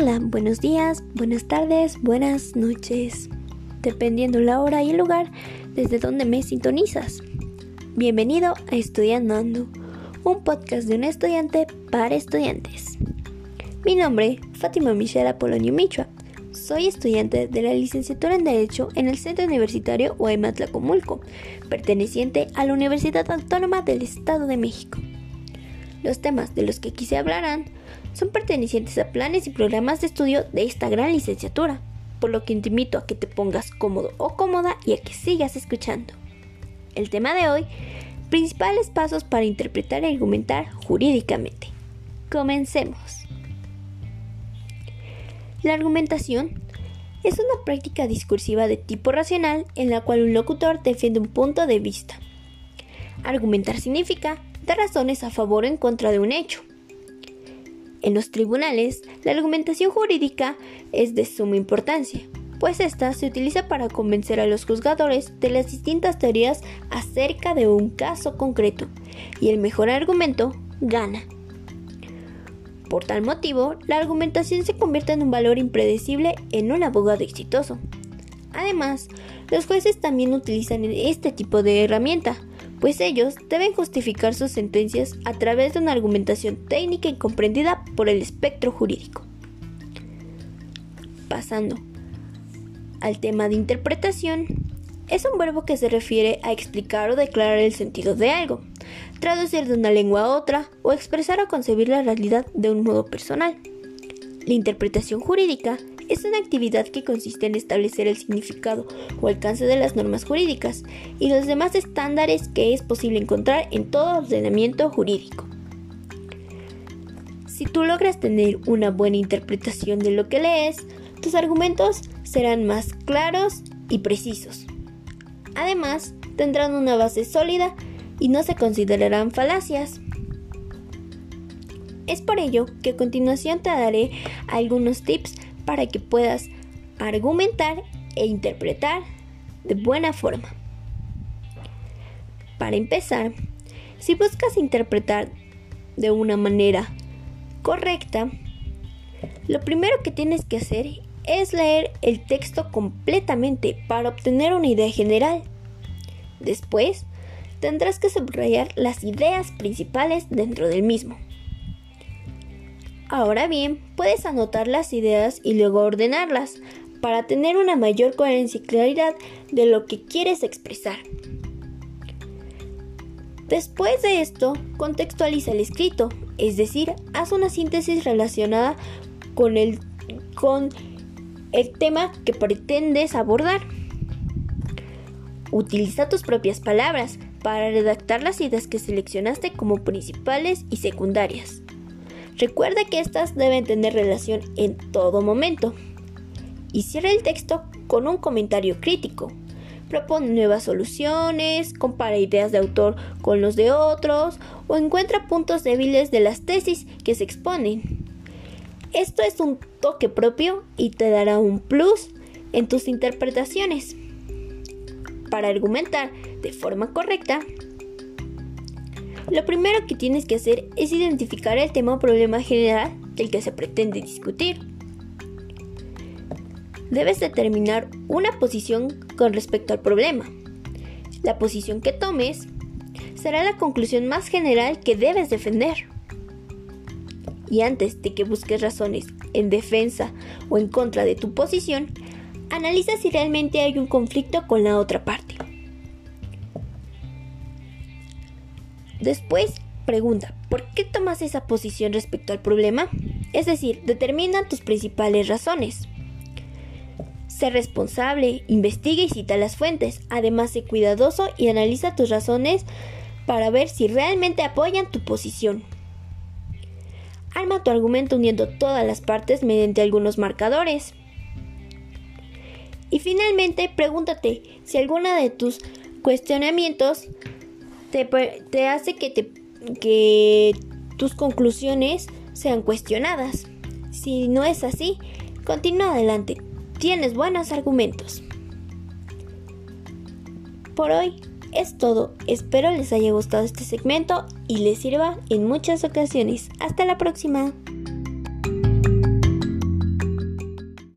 Hola, buenos días, buenas tardes, buenas noches, dependiendo la hora y el lugar desde donde me sintonizas. Bienvenido a Estudiando Ando, un podcast de un estudiante para estudiantes. Mi nombre, Fátima Michelle Apolonio Michua. Soy estudiante de la licenciatura en Derecho en el Centro Universitario Comulco, perteneciente a la Universidad Autónoma del Estado de México. Los temas de los que aquí se hablarán son pertenecientes a planes y programas de estudio de esta gran licenciatura, por lo que te invito a que te pongas cómodo o cómoda y a que sigas escuchando. El tema de hoy, principales pasos para interpretar y argumentar jurídicamente. Comencemos. La argumentación es una práctica discursiva de tipo racional en la cual un locutor defiende un punto de vista. Argumentar significa razones a favor o en contra de un hecho. En los tribunales, la argumentación jurídica es de suma importancia, pues esta se utiliza para convencer a los juzgadores de las distintas teorías acerca de un caso concreto, y el mejor argumento gana. Por tal motivo, la argumentación se convierte en un valor impredecible en un abogado exitoso. Además, los jueces también utilizan este tipo de herramienta pues ellos deben justificar sus sentencias a través de una argumentación técnica y comprendida por el espectro jurídico. Pasando al tema de interpretación, es un verbo que se refiere a explicar o declarar el sentido de algo, traducir de una lengua a otra o expresar o concebir la realidad de un modo personal. La interpretación jurídica es una actividad que consiste en establecer el significado o alcance de las normas jurídicas y los demás estándares que es posible encontrar en todo ordenamiento jurídico. Si tú logras tener una buena interpretación de lo que lees, tus argumentos serán más claros y precisos. Además, tendrán una base sólida y no se considerarán falacias. Es por ello que a continuación te daré algunos tips para que puedas argumentar e interpretar de buena forma. Para empezar, si buscas interpretar de una manera correcta, lo primero que tienes que hacer es leer el texto completamente para obtener una idea general. Después, tendrás que subrayar las ideas principales dentro del mismo. Ahora bien, puedes anotar las ideas y luego ordenarlas para tener una mayor coherencia y claridad de lo que quieres expresar. Después de esto, contextualiza el escrito, es decir, haz una síntesis relacionada con el, con el tema que pretendes abordar. Utiliza tus propias palabras para redactar las ideas que seleccionaste como principales y secundarias. Recuerda que estas deben tener relación en todo momento. Y cierra el texto con un comentario crítico. Propone nuevas soluciones, compara ideas de autor con los de otros o encuentra puntos débiles de las tesis que se exponen. Esto es un toque propio y te dará un plus en tus interpretaciones. Para argumentar de forma correcta, lo primero que tienes que hacer es identificar el tema o problema general del que se pretende discutir. Debes determinar una posición con respecto al problema. La posición que tomes será la conclusión más general que debes defender. Y antes de que busques razones en defensa o en contra de tu posición, analiza si realmente hay un conflicto con la otra parte. Después, pregunta, ¿por qué tomas esa posición respecto al problema? Es decir, determina tus principales razones. Sé responsable, investiga y cita las fuentes. Además, sé cuidadoso y analiza tus razones para ver si realmente apoyan tu posición. Arma tu argumento uniendo todas las partes mediante algunos marcadores. Y finalmente, pregúntate si alguna de tus cuestionamientos te, hace que, te, que tus conclusiones sean cuestionadas. Si no es así, continúa adelante. Tienes buenos argumentos. Por hoy es todo. Espero les haya gustado este segmento y les sirva en muchas ocasiones. Hasta la próxima.